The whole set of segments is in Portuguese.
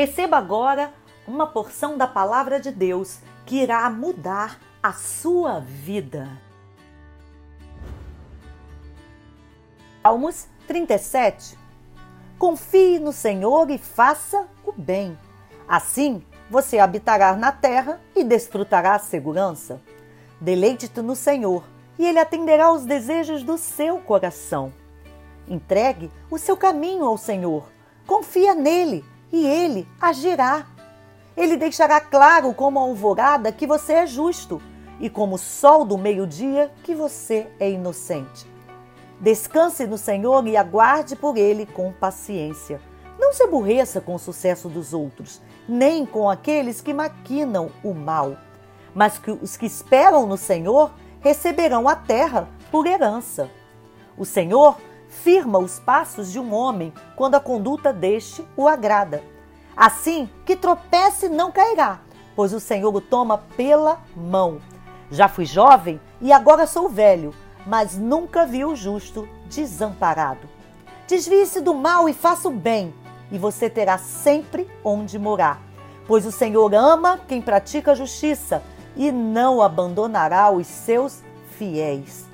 Receba agora uma porção da palavra de Deus que irá mudar a sua vida. Salmos 37 Confie no Senhor e faça o bem. Assim você habitará na terra e desfrutará a segurança. Deleite-te no Senhor e Ele atenderá aos desejos do seu coração. Entregue o seu caminho ao Senhor, confia nele e Ele agirá. Ele deixará claro como a alvorada que você é justo e como o sol do meio-dia que você é inocente. Descanse no Senhor e aguarde por Ele com paciência. Não se aborreça com o sucesso dos outros, nem com aqueles que maquinam o mal, mas que os que esperam no Senhor receberão a terra por herança. O Senhor firma os passos de um homem quando a conduta deste o agrada. Assim que tropece não cairá, pois o Senhor o toma pela mão. Já fui jovem e agora sou velho, mas nunca vi o justo desamparado. Desvie-se do mal e faça o bem, e você terá sempre onde morar. Pois o Senhor ama quem pratica a justiça e não abandonará os seus fiéis.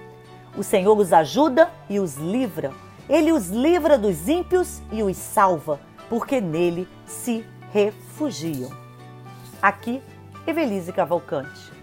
O Senhor os ajuda e os livra. Ele os livra dos ímpios e os salva, porque nele se refugiam. Aqui, Evelise Cavalcante.